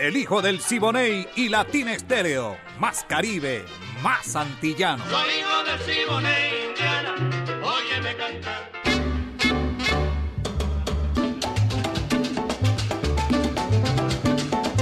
El hijo del Siboney y Latina Estéreo. Más Caribe, más antillano. Soy hijo del Siboney,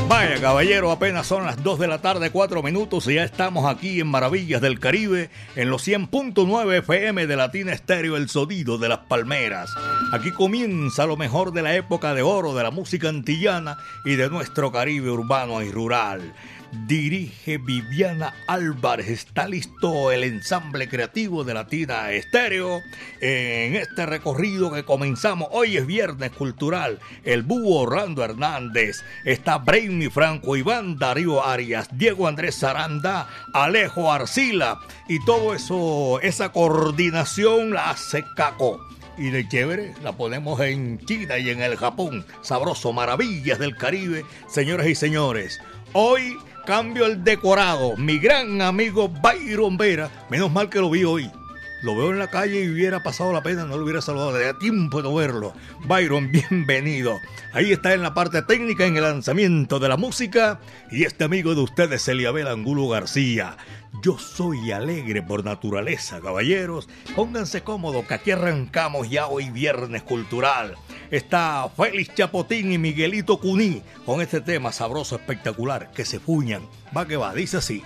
Vaya caballero, apenas son las 2 de la tarde, 4 minutos y ya estamos aquí en Maravillas del Caribe, en los 100.9 FM de Latina Estéreo, el sonido de las palmeras. Aquí comienza lo mejor de la época de oro de la música antillana y de nuestro Caribe urbano y rural dirige Viviana Álvarez. Está listo el ensamble creativo de Latina Estéreo en este recorrido que comenzamos. Hoy es Viernes Cultural. El búho Orlando Hernández. Está Brainy Franco, Iván Darío Arias, Diego Andrés Saranda, Alejo Arcila. Y todo eso, esa coordinación la hace Caco y de chévere la ponemos en China y en el Japón. Sabroso, maravillas del Caribe, señores y señores. Hoy cambio el decorado. Mi gran amigo Byron Vera, menos mal que lo vi hoy. Lo veo en la calle y hubiera pasado la pena, no lo hubiera saludado. De tiempo de verlo. Byron, bienvenido. Ahí está en la parte técnica, en el lanzamiento de la música. Y este amigo de ustedes, Eliabel Angulo García. Yo soy alegre por naturaleza, caballeros. Pónganse cómodos, que aquí arrancamos ya hoy viernes cultural está Félix Chapotín y Miguelito Cuní con este tema sabroso, espectacular, que se fuñan. Va que va, dice así.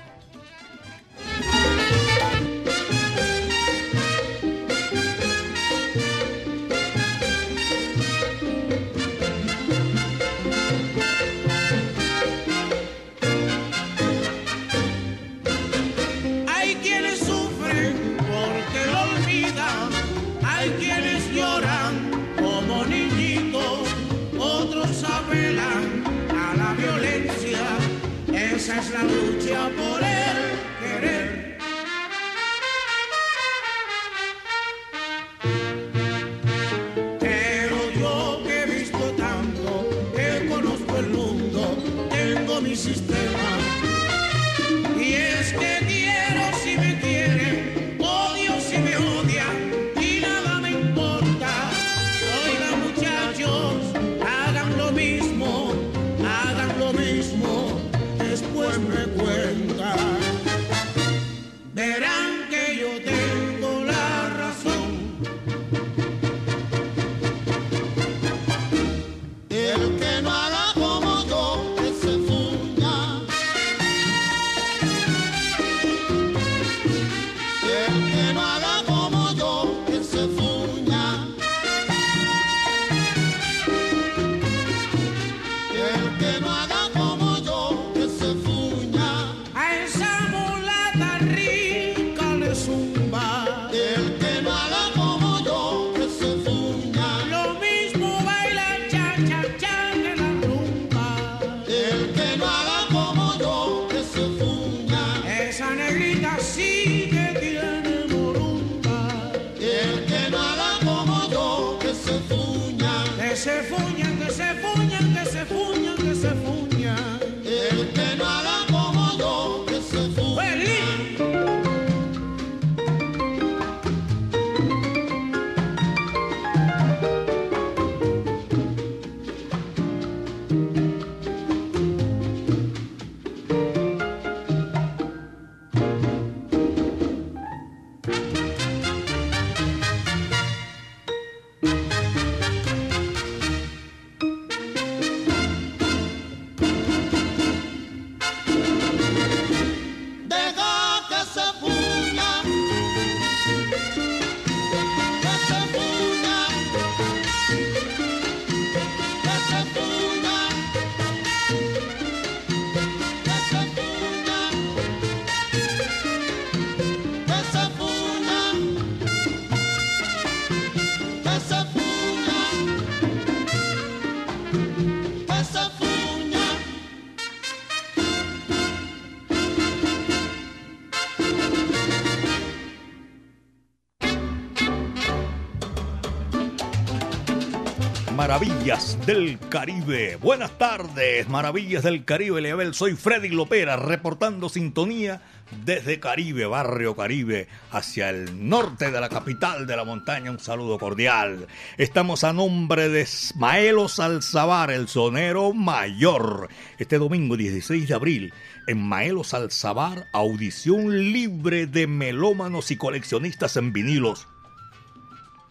Del Caribe. Buenas tardes, Maravillas del Caribe. Leabel, soy Freddy Lopera, reportando sintonía desde Caribe, barrio Caribe, hacia el norte de la capital de la montaña. Un saludo cordial. Estamos a nombre de Maelo Salzabar, el sonero mayor. Este domingo 16 de abril, en Maelo Salzabar, audición libre de melómanos y coleccionistas en vinilos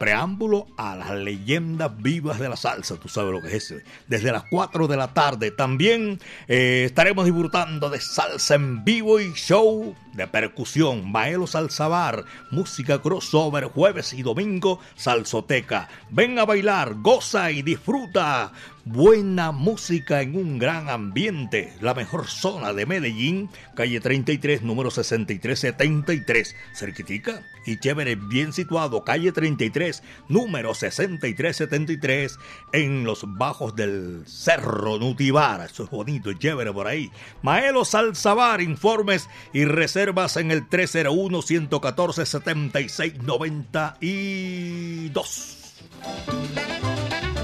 preámbulo a las leyendas vivas de la salsa, tú sabes lo que es ese. Desde las 4 de la tarde también eh, estaremos disfrutando de salsa en vivo y show de percusión, Maelo Salsabar, música crossover, jueves y domingo, salsoteca. Ven a bailar, goza y disfruta. Buena música en un gran ambiente. La mejor zona de Medellín, calle 33, número 6373. Cerquitica y chévere, bien situado, calle 33, número 6373, en los bajos del Cerro Nutibara. Eso es bonito y chévere por ahí. Maelo Salsabar, informes y reservas en el 301-114-7692.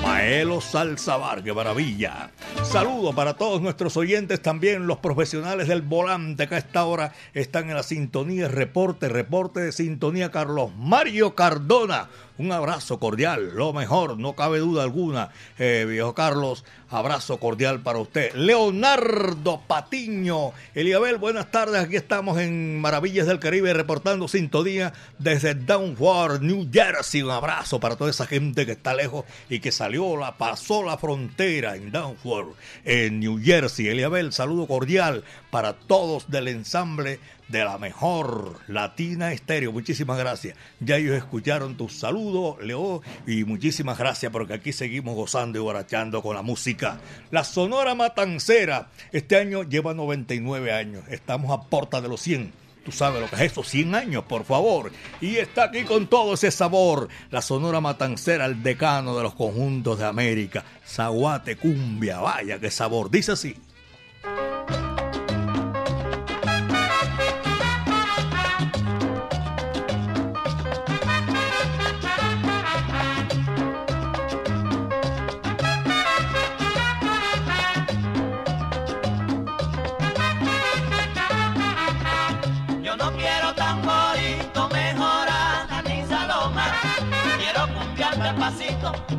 Maelo Salsabar, qué maravilla. Saludo para todos nuestros oyentes, también los profesionales del volante que a esta hora están en la sintonía, reporte, reporte de sintonía Carlos Mario Cardona. Un abrazo cordial, lo mejor, no cabe duda alguna, eh, viejo Carlos, abrazo cordial para usted. Leonardo Patiño, Eliabel, buenas tardes, aquí estamos en Maravillas del Caribe reportando sintonía desde Downward, New Jersey. Un abrazo para toda esa gente que está lejos y que salió, la pasó la frontera en Downward, en New Jersey. Eliabel, saludo cordial para todos del ensamble de la mejor Latina Estéreo. Muchísimas gracias. Ya ellos escucharon tu saludo, Leo, y muchísimas gracias porque aquí seguimos gozando y borrachando con la música. La Sonora Matancera este año lleva 99 años. Estamos a porta de los 100. Tú sabes lo que es eso, 100 años, por favor. Y está aquí con todo ese sabor. La Sonora Matancera, el decano de los conjuntos de América. Zaguate, cumbia, vaya, qué sabor. Dice así.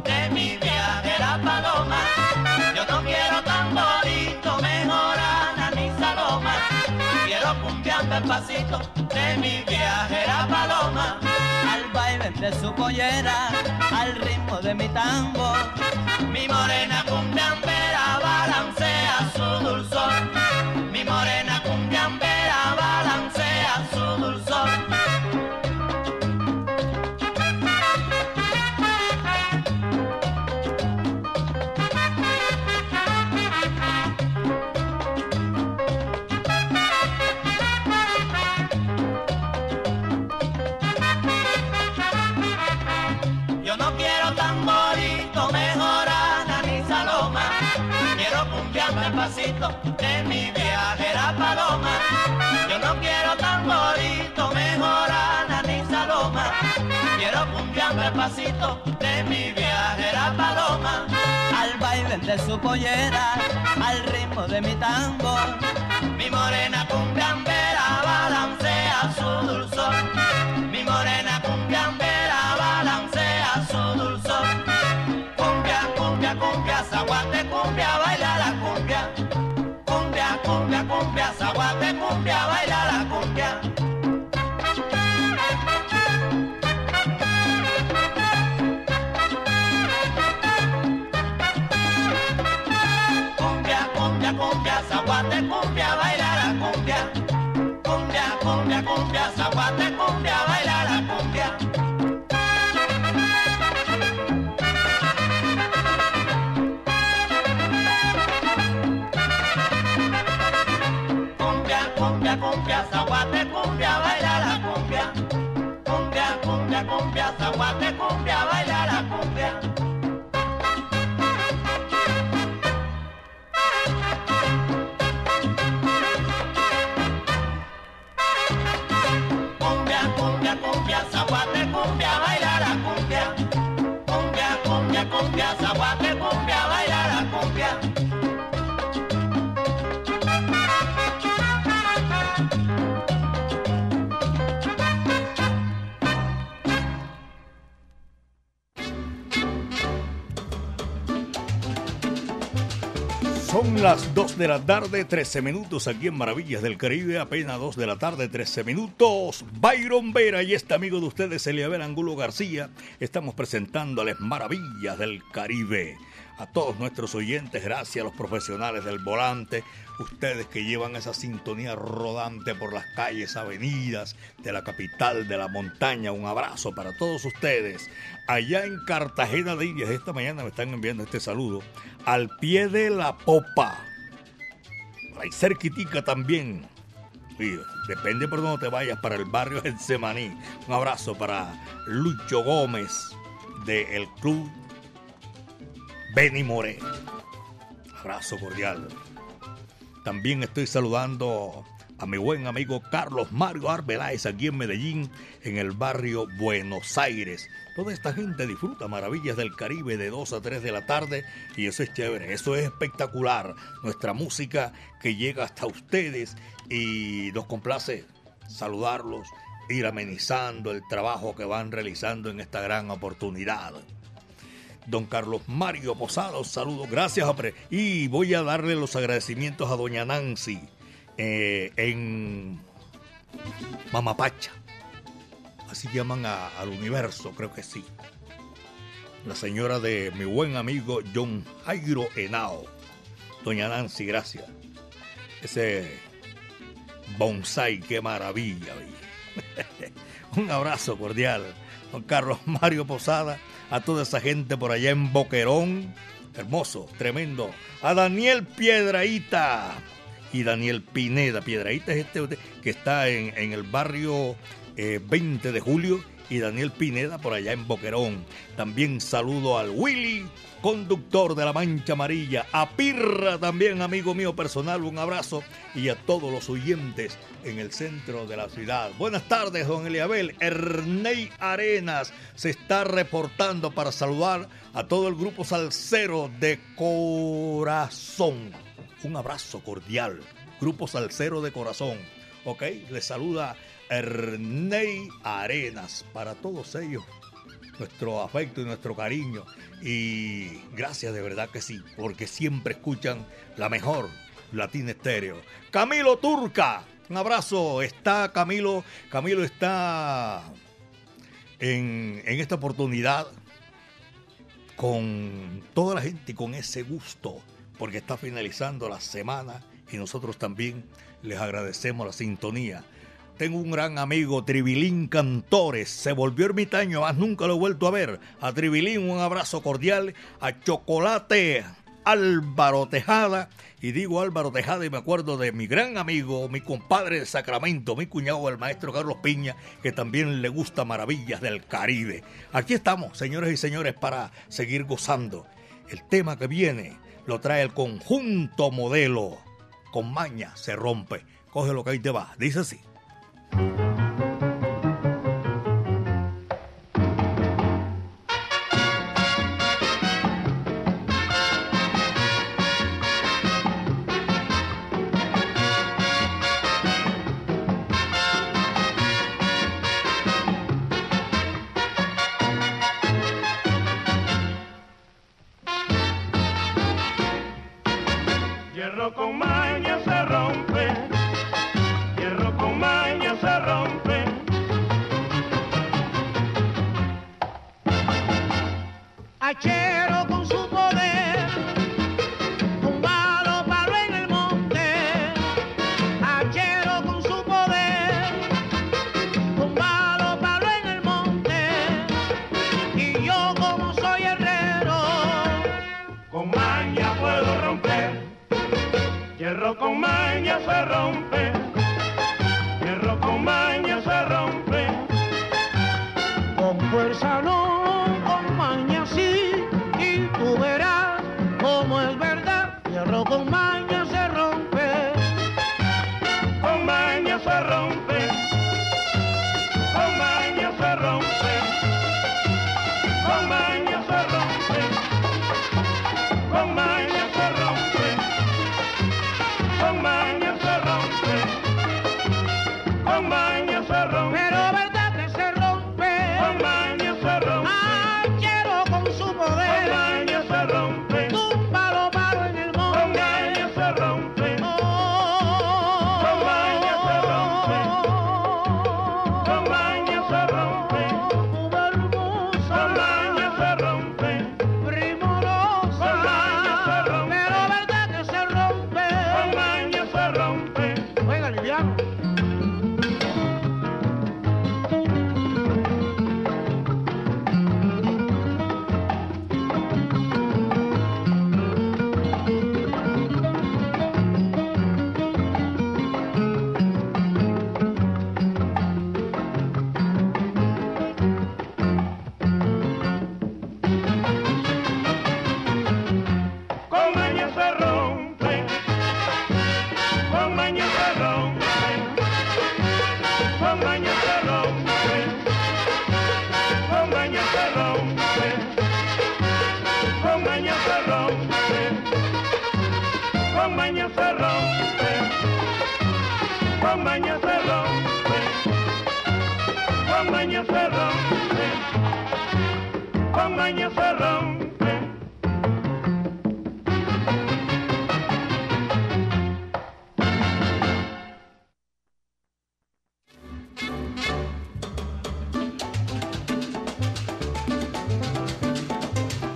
De mi viajera paloma. Yo no quiero tamborito, mejorana ni saloma. Quiero cumbiando el pasito de mi viajera paloma. Al baile de su pollera, al ritmo de mi tango. Mi morena cumbiambera no quiero tamborito, mejorana ni saloma. Quiero cumbiando el pasito de mi viajera paloma. Al baile de su pollera, al ritmo de mi tambor. Mi morena cumbiambera balancea su dulzor. Cumbia, 2 de la tarde, 13 minutos aquí en Maravillas del Caribe, apenas 2 de la tarde, 13 minutos. Byron Vera y este amigo de ustedes, Eliabel Angulo García, estamos presentándoles Maravillas del Caribe. A todos nuestros oyentes, gracias a los profesionales del volante, ustedes que llevan esa sintonía rodante por las calles, avenidas de la capital de la montaña. Un abrazo para todos ustedes. Allá en Cartagena de Indias, esta mañana me están enviando este saludo. Al pie de la popa. Ahí cerquitica también. depende por dónde te vayas, para el barrio Semaní. Un abrazo para Lucho Gómez del Club Benny More. Abrazo cordial. También estoy saludando a mi buen amigo Carlos Mario Arbeláez aquí en Medellín, en el barrio Buenos Aires. Toda esta gente disfruta maravillas del Caribe de 2 a 3 de la tarde y eso es chévere, eso es espectacular. Nuestra música que llega hasta ustedes y nos complace saludarlos, ir amenizando el trabajo que van realizando en esta gran oportunidad don Carlos Mario Posada. saludos, gracias, hombre. Y voy a darle los agradecimientos a doña Nancy eh, en Mamapacha. Así llaman al universo, creo que sí. La señora de mi buen amigo John Jairo Henao. Doña Nancy, gracias. Ese bonsai, qué maravilla. Un abrazo cordial. Don Carlos Mario Posada a toda esa gente por allá en Boquerón. Hermoso, tremendo. A Daniel Piedraíta y Daniel Pineda. Piedraíta es este que está en, el barrio 20 eh, de julio y Daniel Pineda por allá en Boquerón. También saludo al Willy conductor de la Mancha Amarilla, a Pirra también, amigo mío personal, un abrazo y a todos los oyentes en el centro de la ciudad. Buenas tardes, don Eliabel. Ernei Arenas se está reportando para saludar a todo el grupo salsero de corazón. Un abrazo cordial, grupo salsero de corazón. ¿Ok? Le saluda Ernei Arenas para todos ellos nuestro afecto y nuestro cariño. Y gracias de verdad que sí, porque siempre escuchan la mejor Latina Estéreo. Camilo Turca, un abrazo. Está Camilo, Camilo está en, en esta oportunidad con toda la gente y con ese gusto, porque está finalizando la semana y nosotros también les agradecemos la sintonía tengo un gran amigo, Tribilín Cantores. Se volvió ermitaño, más nunca lo he vuelto a ver. A Tribilín un abrazo cordial. A Chocolate Álvaro Tejada. Y digo Álvaro Tejada y me acuerdo de mi gran amigo, mi compadre de Sacramento, mi cuñado, el maestro Carlos Piña, que también le gusta Maravillas del Caribe. Aquí estamos, señores y señores, para seguir gozando. El tema que viene lo trae el conjunto modelo. Con maña se rompe. Coge lo que ahí te va. Dice así.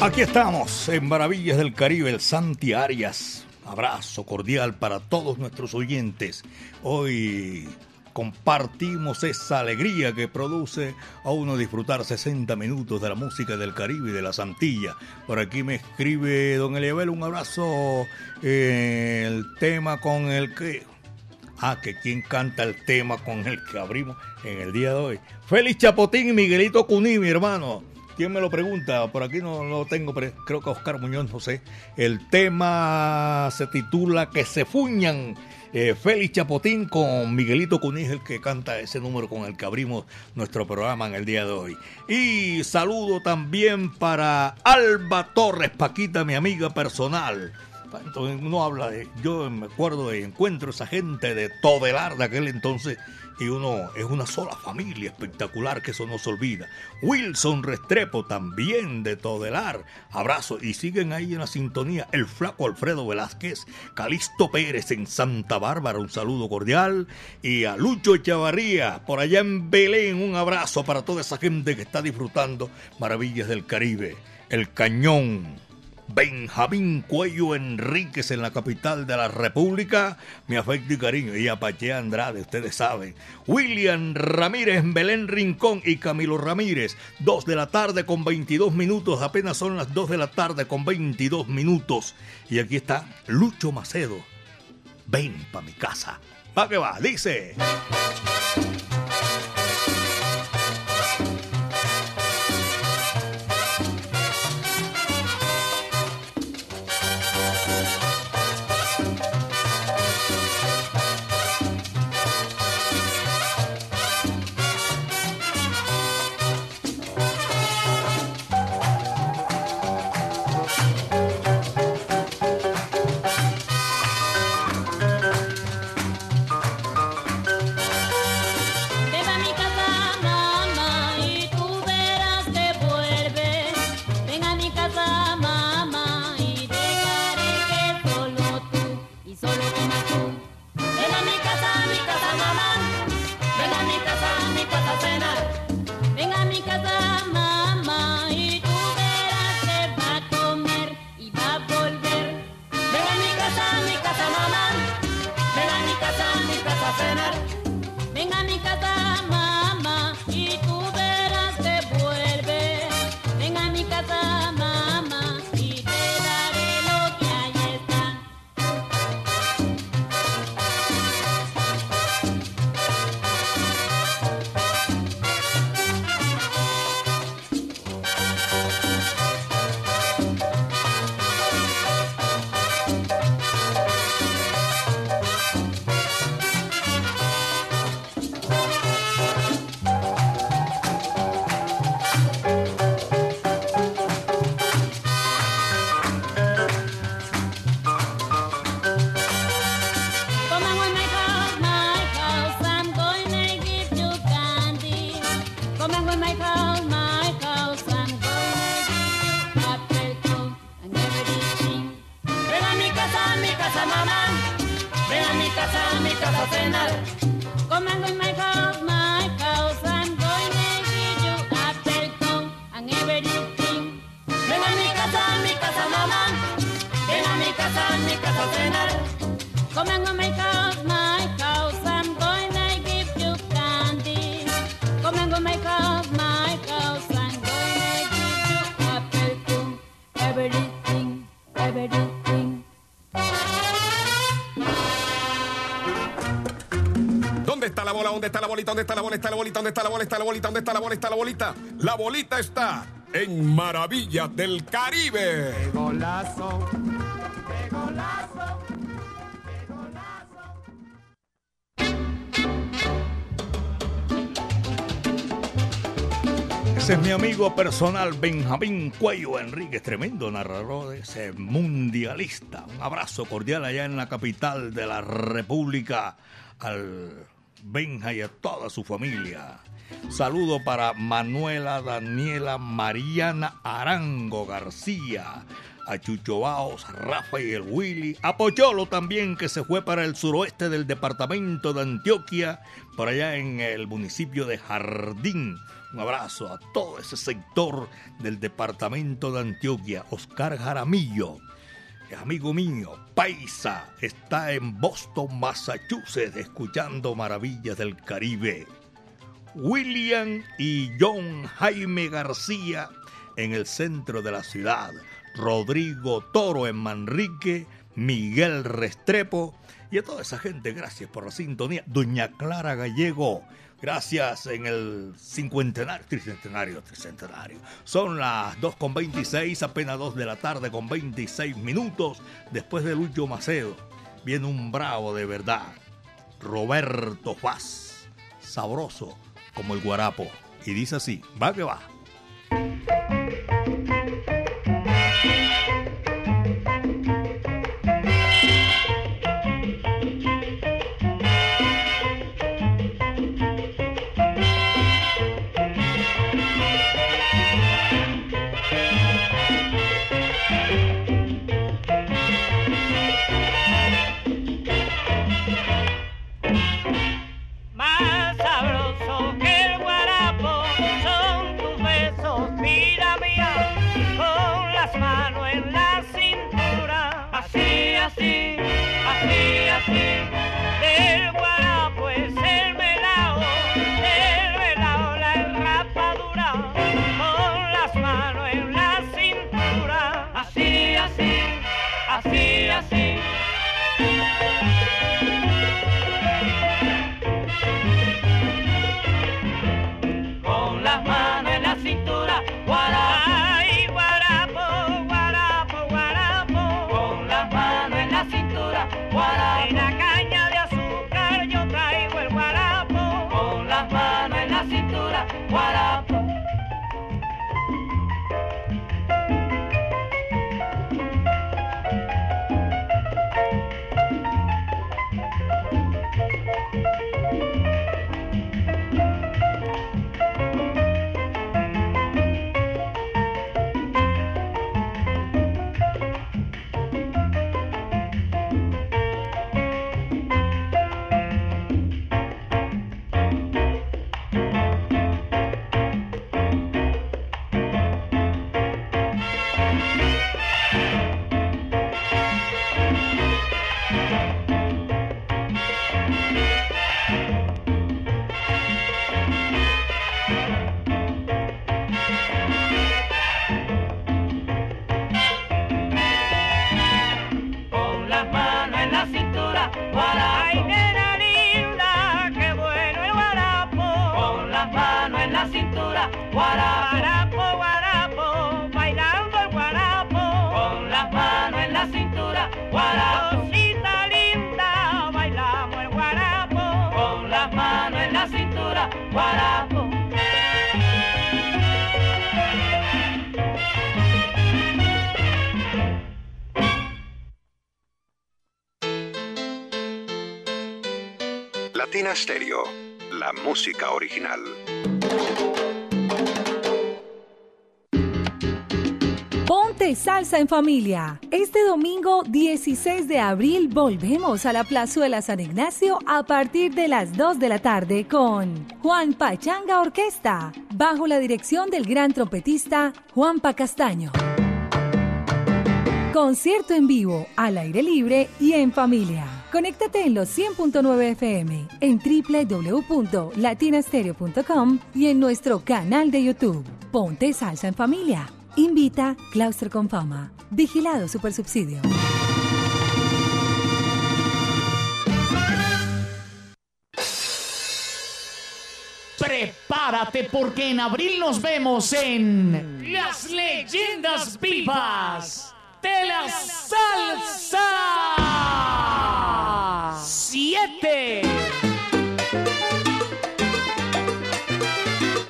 Aquí estamos en Maravillas del Caribe, el Santi Arias. Abrazo cordial para todos nuestros oyentes. Hoy compartimos esa alegría que produce a uno disfrutar 60 minutos de la música del Caribe y de la Santilla. Por aquí me escribe don Eliabel un abrazo. eh, el tema con el que. Ah, que quién canta el tema con el que abrimos en el día de hoy. Félix Chapotín y Miguelito Cuní, mi hermano. ¿Quién me lo pregunta? Por aquí no lo tengo, pero creo que Oscar Muñoz, no sé. El tema se titula Que se fuñan. Eh, Félix Chapotín con Miguelito Cuní, el que canta ese número con el que abrimos nuestro programa en el día de hoy. Y saludo también para Alba Torres, Paquita, mi amiga personal. Entonces uno habla de, yo me acuerdo de encuentro esa gente de Todelar de aquel entonces y uno es una sola familia espectacular que eso no se olvida. Wilson Restrepo también de Todelar, abrazo y siguen ahí en la sintonía el flaco Alfredo Velázquez, Calixto Pérez en Santa Bárbara, un saludo cordial y a Lucho Echavarría por allá en Belén, un abrazo para toda esa gente que está disfrutando maravillas del Caribe, el Cañón. Benjamín Cuello Enríquez en la capital de la República. Mi afecto y cariño. Y Apache Andrade, ustedes saben. William Ramírez Belén Rincón y Camilo Ramírez. 2 de la tarde con 22 minutos. Apenas son las 2 de la tarde con 22 minutos. Y aquí está Lucho Macedo. Ven pa' mi casa. Va que va, dice. Casa, mi casa a cenar. Come on with my house, my house, I'm going to give you apple cone and everything. Ven a mi casa, mi casa, mamá. Ven a mi casa, mi casa a cenar. Come and go make house, ¿Dónde está la bola? ¿Dónde está la bolita? ¿Dónde está la bola? ¿Está la bolita? ¿Dónde está la bola? ¿Está la bolita? ¿Dónde está la bola? ¿Está la bolita? La bolita está en Maravillas del Caribe. Golazo. Ese es mi amigo personal Benjamín Cuello Enríquez, tremendo narrador, ese mundialista. Un abrazo cordial allá en la capital de la República al Benja y a toda su familia. Saludo para Manuela Daniela Mariana Arango García, a Chucho Baos, Rafael Willy, a también que se fue para el suroeste del departamento de Antioquia, por allá en el municipio de Jardín. Un abrazo a todo ese sector del departamento de Antioquia. Oscar Jaramillo, amigo mío, paisa, está en Boston, Massachusetts, escuchando maravillas del Caribe. William y John Jaime García en el centro de la ciudad. Rodrigo Toro en Manrique, Miguel Restrepo y a toda esa gente, gracias por la sintonía. Doña Clara Gallego, gracias en el cincuentenario, tricentenario, tricentenario. Son las 2 con 26, apenas 2 de la tarde con 26 minutos. Después de Lucho Macedo, viene un bravo de verdad, Roberto Faz, sabroso como el guarapo. Y dice así, va que va. En familia. Este domingo 16 de abril volvemos a la Plazuela San Ignacio a partir de las 2 de la tarde con Juan Pachanga Orquesta, bajo la dirección del gran trompetista Juanpa Castaño. Concierto en vivo, al aire libre y en familia. Conéctate en los 100.9 FM, en www.latinastereo.com y en nuestro canal de YouTube. Ponte salsa en familia. Invita Claustro con Fama. Vigilado Supersubsidio. Prepárate porque en abril nos vemos en Las Leyendas Vivas de la Salsa 7.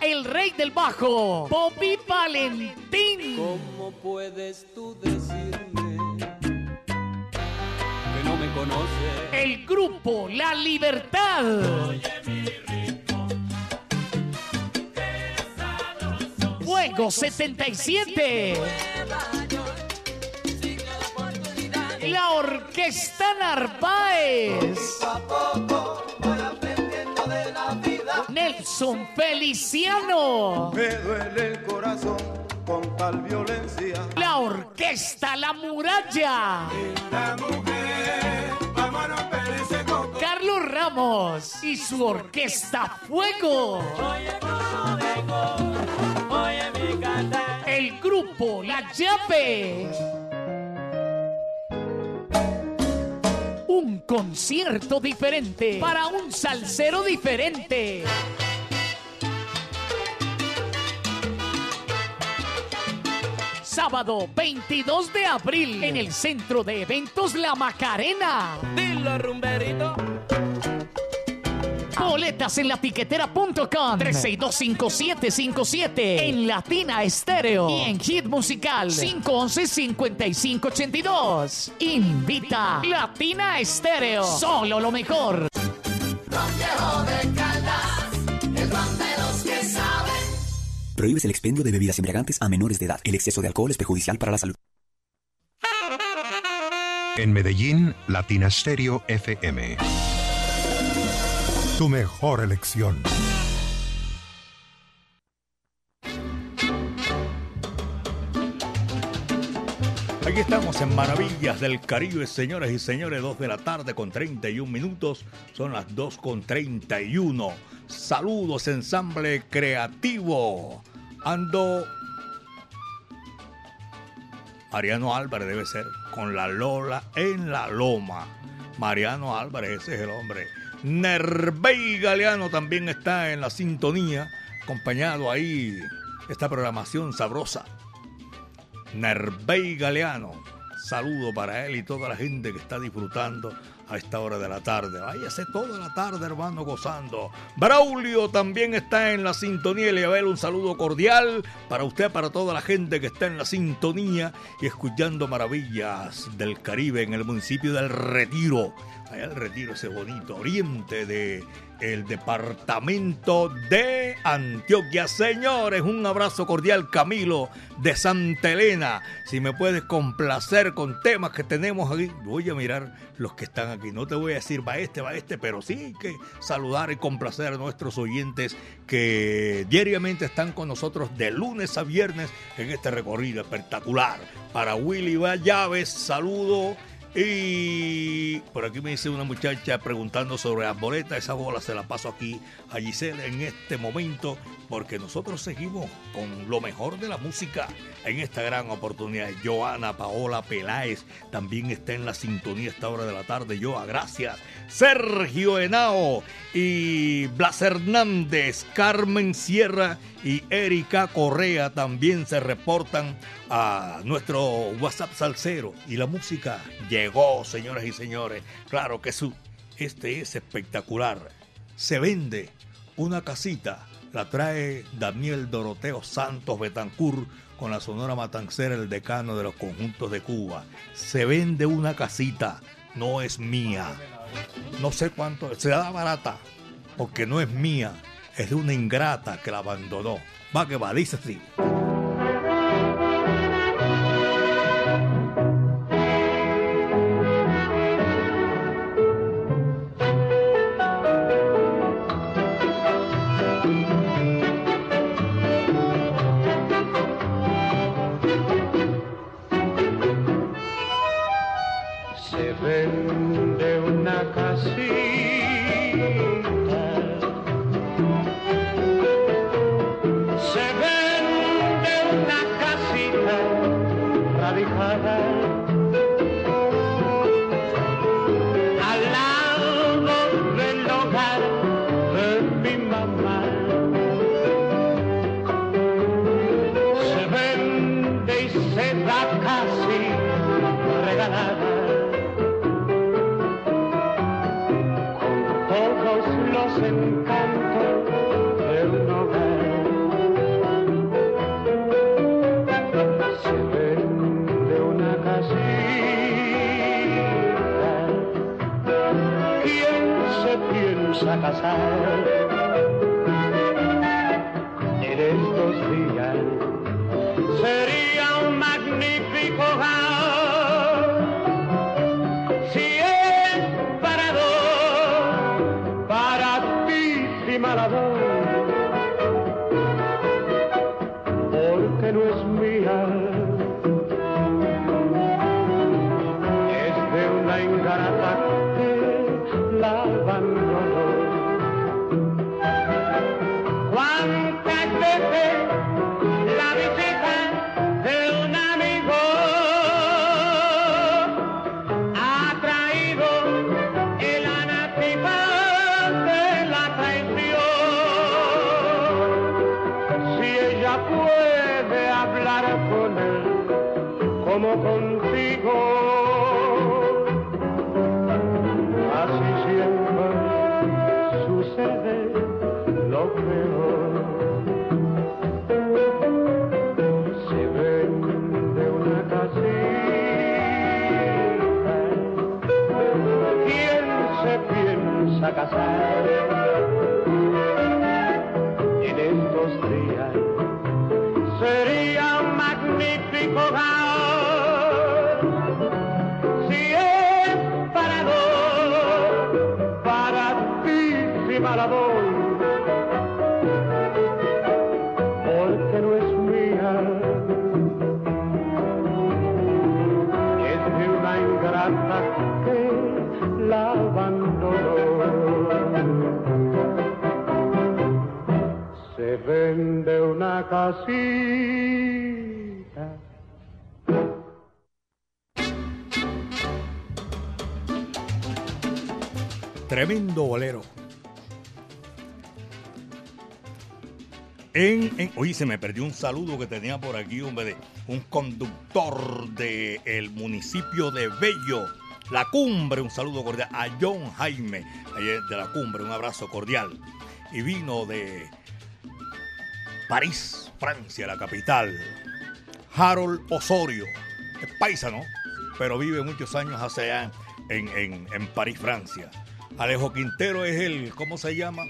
El rey del bajo, Bobby Valentín. ¿Cómo puedes tú decirme que no me conoce. El grupo La Libertad. Fuego 77. La Orquesta Narváez. Nelson Feliciano. Me duele el corazón con tal violencia. La Orquesta La Muralla. La mujer, vámonos ese coco. Carlos Ramos y su Orquesta Fuego. Oye mi. El grupo La Llave. Concierto diferente para un salsero diferente. Sábado 22 de abril en el Centro de Eventos La Macarena. Dilo rumberito. Boletas en latiquetera.com 3625757 en Latina Estéreo y en Hit Musical 511-5582. Invita Latina Estéreo. Solo lo mejor. Prohíbes el expendio de bebidas embriagantes a menores de edad. El exceso de alcohol es perjudicial para la salud. En Medellín, Latina Stereo FM. Tu mejor elección. Aquí estamos en Maravillas del Caribe, señoras y señores, 2 de la tarde con 31 minutos, son las 2 con 31. Saludos, ensamble creativo. Ando. Mariano Álvarez debe ser, con la Lola en la Loma. Mariano Álvarez, ese es el hombre. Nervey Galeano también está en la sintonía, acompañado ahí esta programación sabrosa. Nervey Galeano. Saludo para él y toda la gente que está disfrutando a esta hora de la tarde. Váyase toda la tarde, hermano, gozando. Braulio también está en la sintonía. Eliabel, un saludo cordial para usted, para toda la gente que está en la sintonía y escuchando maravillas del Caribe en el municipio del Retiro. Allá el Retiro, ese bonito oriente de el departamento de Antioquia. Señores, un abrazo cordial, Camilo de Santa Elena. Si me puedes complacer con temas que tenemos aquí, voy a mirar los que están aquí. No te voy a decir va este, va este, pero sí que saludar y complacer a nuestros oyentes que diariamente están con nosotros de lunes a viernes en este recorrido espectacular. Para Willy Llaves, saludo. Y por aquí me dice una muchacha preguntando sobre las boletas. Esa bola se la paso aquí a Giselle en este momento porque nosotros seguimos con lo mejor de la música en esta gran oportunidad. Joana Paola Peláez también está en la sintonía a esta hora de la tarde. Joa, gracias. Sergio Henao y Blas Hernández, Carmen Sierra y Erika Correa también se reportan a nuestro WhatsApp salsero. Y la música llegó, señoras y señores. Claro que este es espectacular. Se vende una casita la trae Daniel Doroteo Santos Betancur con la Sonora Matancera, el decano de los conjuntos de Cuba. Se vende una casita, no es mía. No sé cuánto, se da barata, porque no es mía, es de una ingrata que la abandonó. Va que va, dice así. En, oye, se me perdió un saludo que tenía por aquí, de un conductor del municipio de Bello, La Cumbre. Un saludo cordial a John Jaime, de La Cumbre, un abrazo cordial. Y vino de París, Francia, la capital. Harold Osorio, es paisano, pero vive muchos años hace en, en- en París, Francia. Alejo Quintero es el, ¿cómo se llama?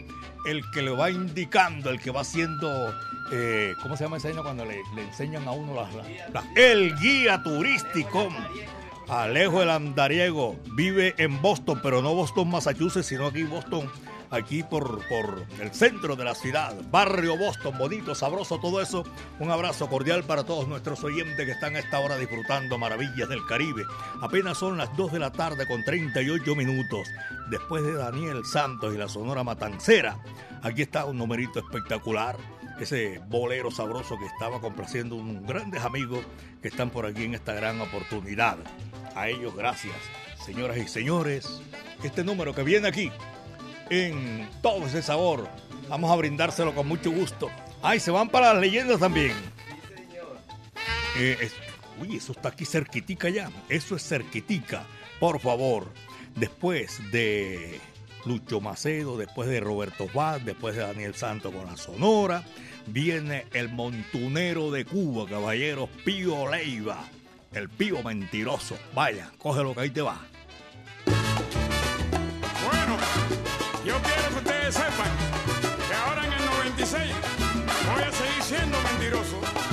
El que le va indicando, el que va haciendo, eh, ¿cómo se llama ese año cuando le, enseñan a uno las- las- El guía turístico. Alejo el Andariego vive en Boston, pero no Boston, Massachusetts, sino aquí Boston, aquí por, por el centro de la ciudad. Barrio Boston, bonito, sabroso, todo eso. Un abrazo cordial para todos nuestros oyentes que están a esta hora disfrutando maravillas del Caribe. Apenas son las 2 de la tarde con 38 minutos. Después de Daniel Santos y la Sonora Matancera, aquí está un numerito espectacular ese bolero sabroso que estaba complaciendo unos grandes amigos que están por aquí en esta gran oportunidad. A ellos gracias, señoras y señores. Este número que viene aquí, en todo ese sabor, vamos a brindárselo con mucho gusto. Ay, se van para las leyendas también. Eh, es- uy, eso está aquí cerquitica ya. Eso es cerquitica. Por favor, después de Lucho Macedo, después de Roberto Vaz, después de Daniel Santo con la Sonora, viene el montunero de Cuba, caballeros Pío Leiva. El Pío mentiroso. Vaya, cógelo que ahí te va. Mentiroso.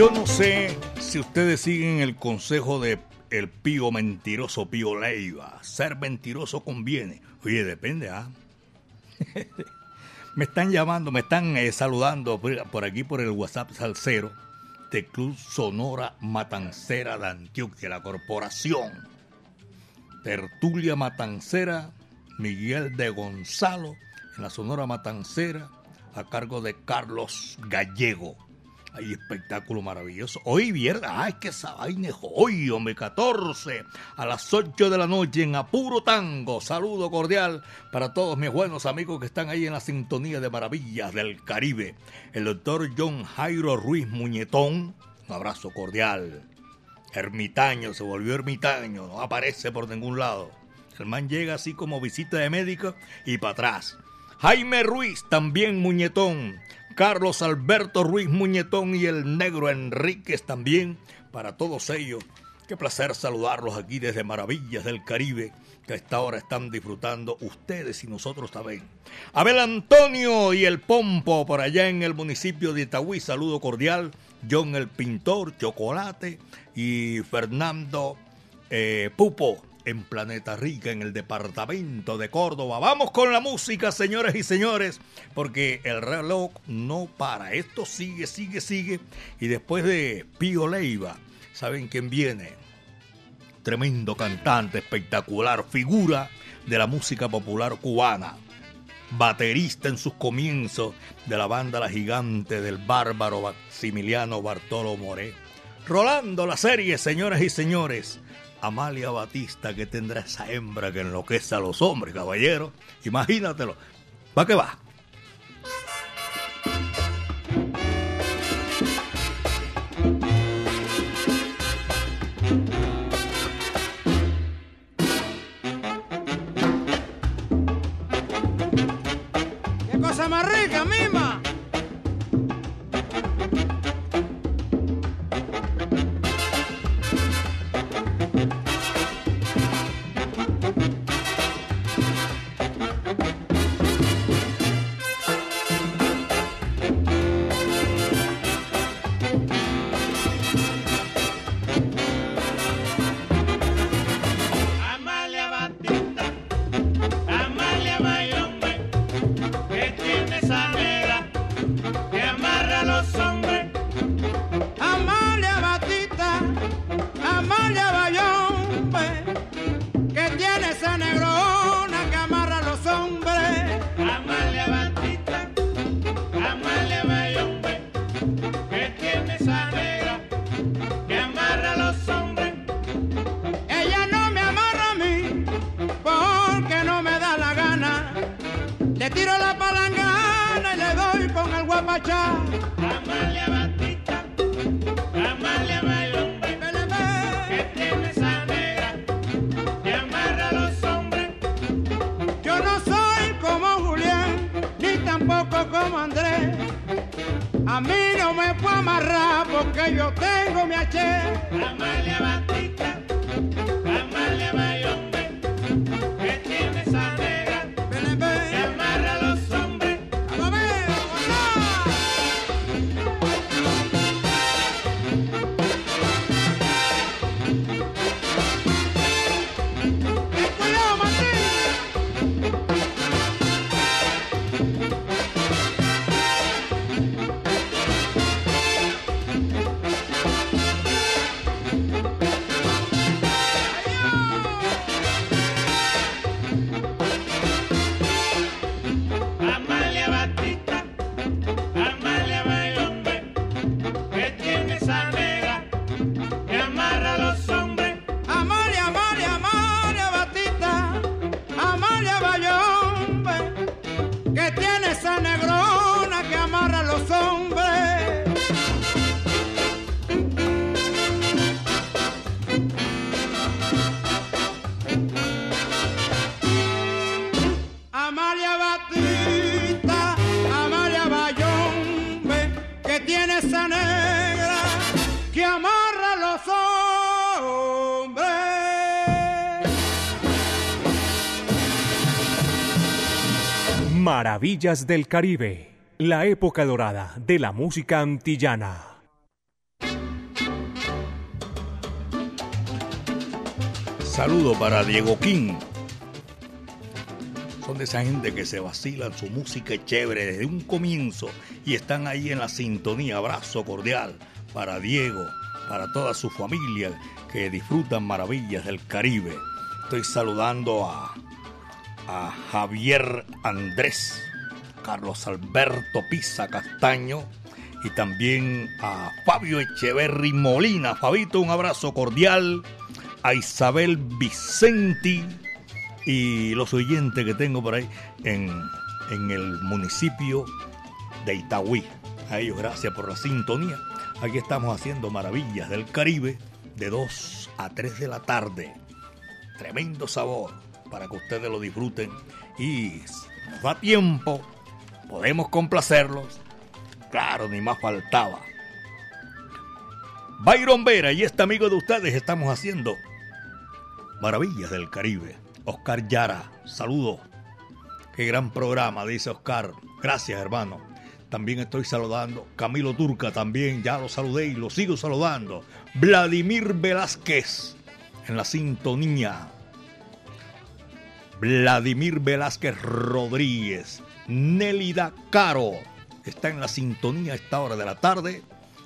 Yo no sé si ustedes siguen el consejo de el pío mentiroso Pío Leiva. Ser mentiroso conviene. Oye, depende, ¿ah? me están llamando, me están eh, saludando por, aquí por el WhatsApp Salcero de Club Sonora Matancera de Antioquia, la corporación. Tertulia Matancera, Miguel de Gonzalo, en la Sonora Matancera, a cargo de Carlos Gallego. Hay espectáculo maravilloso. Hoy viernes, ay, que esa vaina hoy, hombre, 14 a las 8 de la noche en Apuro Tango. Saludo cordial para todos mis buenos amigos que están ahí en la sintonía de maravillas del Caribe. El doctor John Jairo Ruiz Muñetón, un abrazo cordial. Ermitaño, se volvió ermitaño, no aparece por ningún lado. El man llega así como visita de médico y para atrás. Jaime Ruiz, también Muñetón. Carlos Alberto Ruiz Muñetón y el negro Enríquez también. Para todos ellos, qué placer saludarlos aquí desde Maravillas del Caribe, que a esta hora están disfrutando ustedes y nosotros también. Abel Antonio y el Pompo por allá en el municipio de Itagüí, saludo cordial. John el Pintor, Chocolate y Fernando eh, Pupo en Planeta Rica, en el departamento de Córdoba. Vamos con la música, señores y señores, porque el reloj no para. Esto sigue, sigue, sigue. Y después de Pío Leiva, ¿saben quién viene? Tremendo cantante, espectacular, figura de la música popular cubana. Baterista en sus comienzos de la banda La Gigante del bárbaro Maximiliano Bartolo Moré. Rolando la serie, señoras y señores. Amalia Batista que tendrá esa hembra que enloquece a los hombres, caballero. Imagínatelo. ¿Va que va? Guapachá. Amalia Batista, Amalia Bayombe, que tiene esa negra que amarra a los hombres. Yo no soy como Julián, ni tampoco como Andrés. A mí no me puedo amarrar porque yo tengo mi H. Amalia Batista, Maravillas del Caribe, la época dorada de la música antillana. Saludo para Diego King. Son de esa gente que se vacilan su música chévere desde un comienzo y están ahí en la sintonía. Abrazo cordial para Diego, para toda su familia que disfrutan maravillas del Caribe. Estoy saludando a a Javier Andrés, Carlos Alberto Pisa Castaño y también a Fabio Echeverry Molina. Fabito, un abrazo cordial. A Isabel Vicenti y los oyentes que tengo por ahí en, en el municipio de Itagüí. A ellos gracias por la sintonía. Aquí estamos haciendo maravillas del Caribe de 2 a 3 de la tarde. Tremendo sabor para que ustedes lo disfruten. Y nos da tiempo, podemos complacerlos. Claro, ni más faltaba. Byron Vera y este amigo de ustedes estamos haciendo maravillas del Caribe. Oscar Yara, saludo. Qué gran programa, dice Oscar. Gracias, hermano. También estoy saludando. Camilo Turca también, ya lo saludé y lo sigo saludando. Vladimir Velázquez en la sintonía. Vladimir Velázquez Rodríguez. Nélida Caro está en la sintonía a esta hora de la tarde.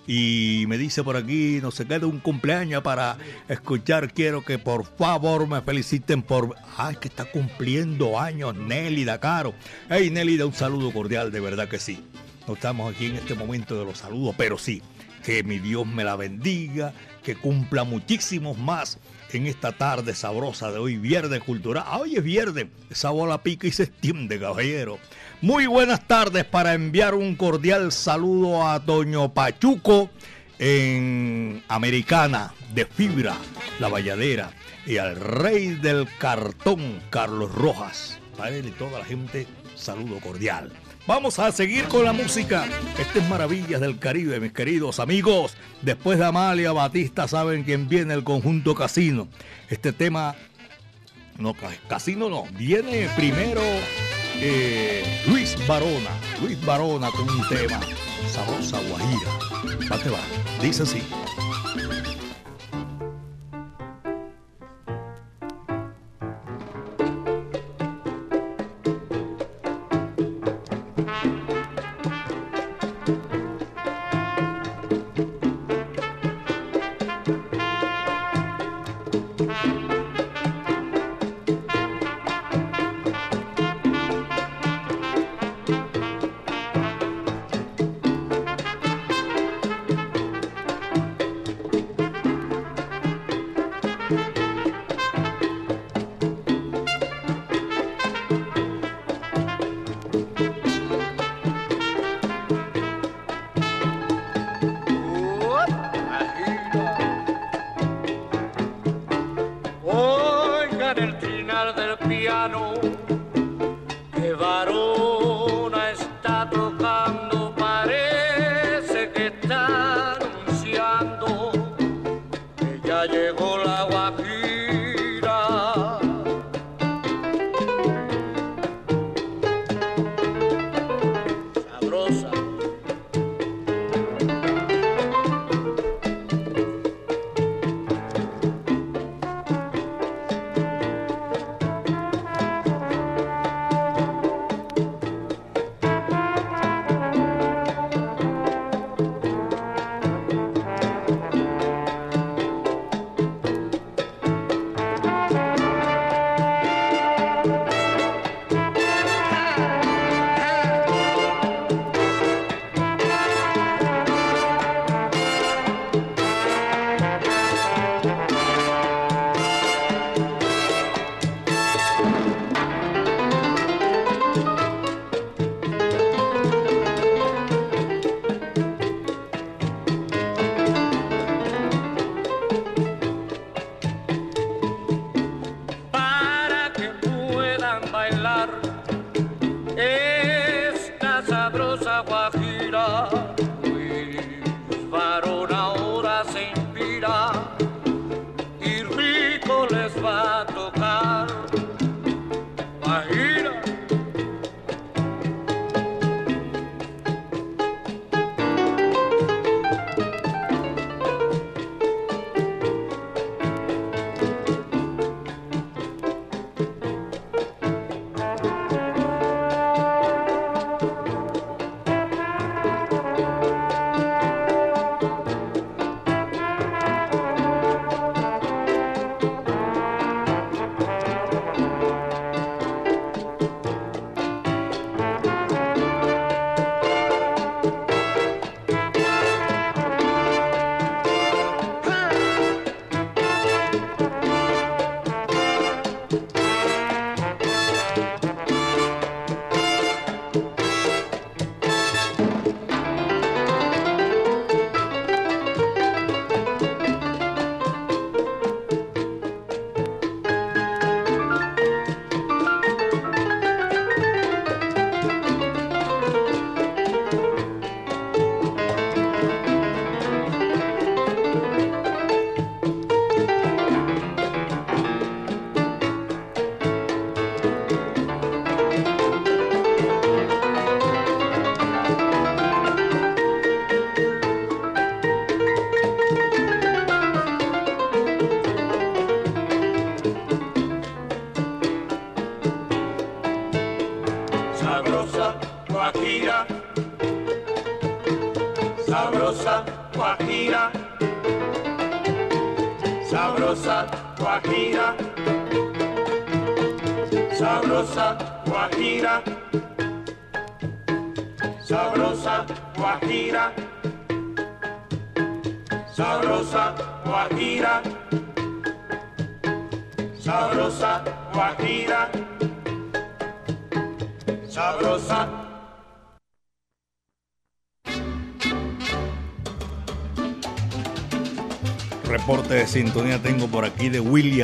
Y me dice por aquí, no se queda un cumpleaños para escuchar. Quiero que por favor me feliciten por. Ay, que está cumpliendo años Nélida Caro. Hey, Nélida, un saludo cordial, de verdad que sí. No estamos aquí en este momento de los saludos, pero sí, que mi Dios me la bendiga, que cumpla muchísimos más en esta tarde sabrosa de hoy, viernes cultural. Ah, hoy es viernes, esa bola pica y se extiende, caballero. Muy buenas tardes para enviar un cordial saludo a Toño Pachuco en Americana de Fibra, La Valladera, y al rey del cartón, Carlos Rojas. Para él y toda la gente, saludo cordial. Vamos a seguir con la música. Este es Maravillas del Caribe, mis queridos amigos. Después de Amalia Batista, saben quién viene el conjunto Casino. Este tema, no, Casino no, viene primero eh, Luis Barona. Luis Barona con un tema, Sabrosa Guajira. Va que va, dice así.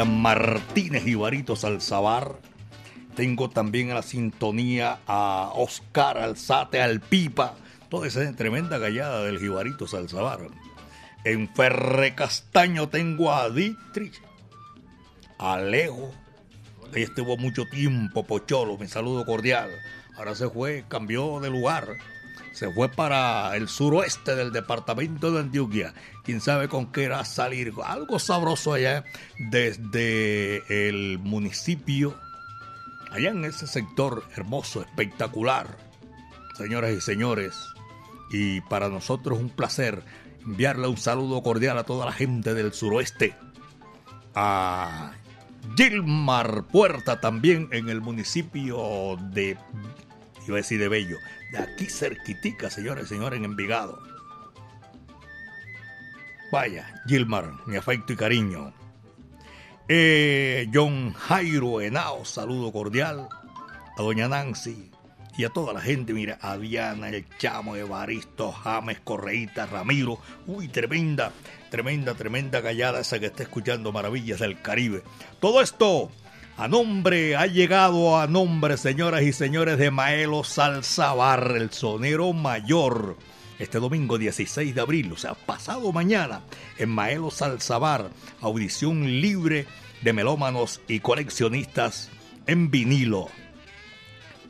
Martínez Ibarito Salzabar. Tengo también a la sintonía a Oscar Alzate al Pipa. Toda esa tremenda gallada del Jibarito Salzabar. En Ferre Castaño tengo a Dietrich, Alejo. Ahí estuvo mucho tiempo, Pocholo, mi saludo cordial. Ahora se fue, cambió de lugar. Se fue para el suroeste del departamento de Antioquia. Quién sabe con qué era salir. Algo sabroso allá desde el municipio. Allá en ese sector hermoso, espectacular. Señoras y señores. Y para nosotros un placer enviarle un saludo cordial a toda la gente del suroeste. A Gilmar Puerta también en el municipio de, iba a decir de Bello, de aquí cerquitica, señores y señores, en Envigado. Vaya, Gilmar, mi afecto y cariño. Eh, John Jairo Henao, saludo cordial. A doña Nancy y a toda la gente, mira, a Diana, el Chamo, Evaristo, James, Correíta, Ramiro. Uy, tremenda, tremenda, tremenda gallada esa que está escuchando Maravillas del Caribe. Todo esto a nombre, ha llegado a nombre, señoras y señores, de Maelo Salzabar, el sonero mayor. Este domingo 16 de abril, o sea, pasado mañana, en Maelo Salzabar, audición libre de melómanos y coleccionistas en vinilo.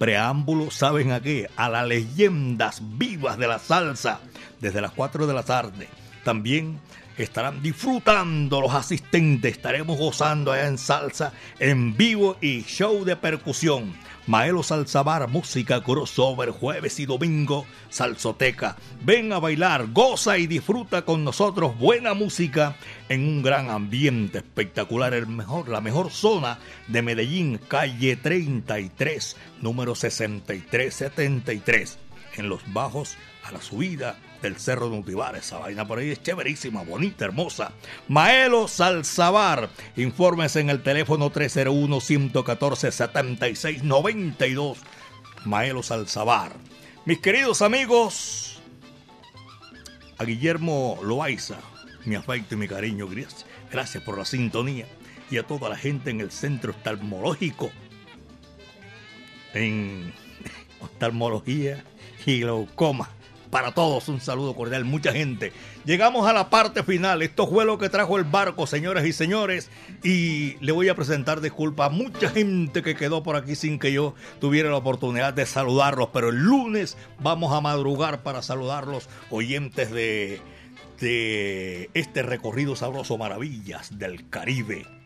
Preámbulo, ¿saben a qué? A las leyendas vivas de la salsa, desde las 4 de la tarde. También estarán disfrutando los asistentes, estaremos gozando allá en salsa en vivo y show de percusión. Maelo Salsabar, música crossover, jueves y domingo, salsoteca. Ven a bailar, goza y disfruta con nosotros buena música en un gran ambiente espectacular, el mejor, la mejor zona de Medellín, calle 33, número 6373, en los bajos a la subida del Cerro de. Esa vaina por ahí es chéverísima, bonita, hermosa. Maelo Salzabar. Infórmese en el teléfono 301-114-7692. Maelo Salzabar. Mis queridos amigos, a Guillermo Loaiza, mi afecto y mi cariño, gracias, por la sintonía. Y a toda la gente en el centro oftalmológico, en oftalmología glaucoma para todos un saludo cordial, mucha gente. Llegamos a la parte final. Esto fue lo que trajo el barco, señoras y señores. Y le voy a presentar disculpas a mucha gente que quedó por aquí sin que yo tuviera la oportunidad de saludarlos. Pero el lunes vamos a madrugar para saludarlos, oyentes de, de este recorrido sabroso Maravillas del Caribe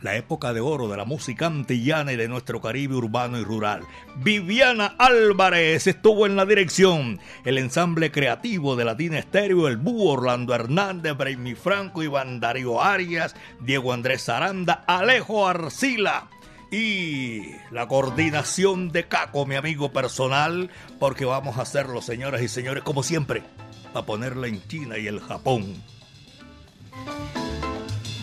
la época de oro de la música antillana y de nuestro Caribe urbano y rural. Viviana Álvarez estuvo en la dirección. El ensamble creativo de Latina Estéreo, el Búho Orlando Hernández, Braimi Franco, Iván Darío Arias, Diego Andrés Aranda, Alejo Arcila. Y la coordinación de Caco, mi amigo personal, porque vamos a hacerlo, señoras y señores, como siempre, a ponerla en China y el Japón.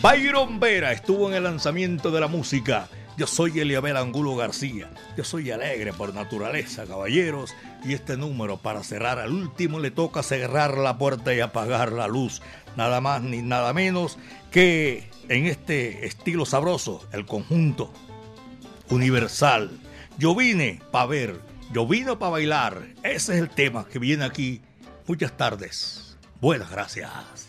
Byron Vera estuvo en el lanzamiento de la música. Yo soy Eliabel Angulo García. Yo soy alegre por naturaleza, caballeros. Y este número, para cerrar al último, le toca cerrar la puerta y apagar la luz. Nada más ni nada menos que en este estilo sabroso, el conjunto universal. Yo vine para ver, yo vine para bailar. Ese es el tema que viene aquí. Muchas tardes. Buenas gracias.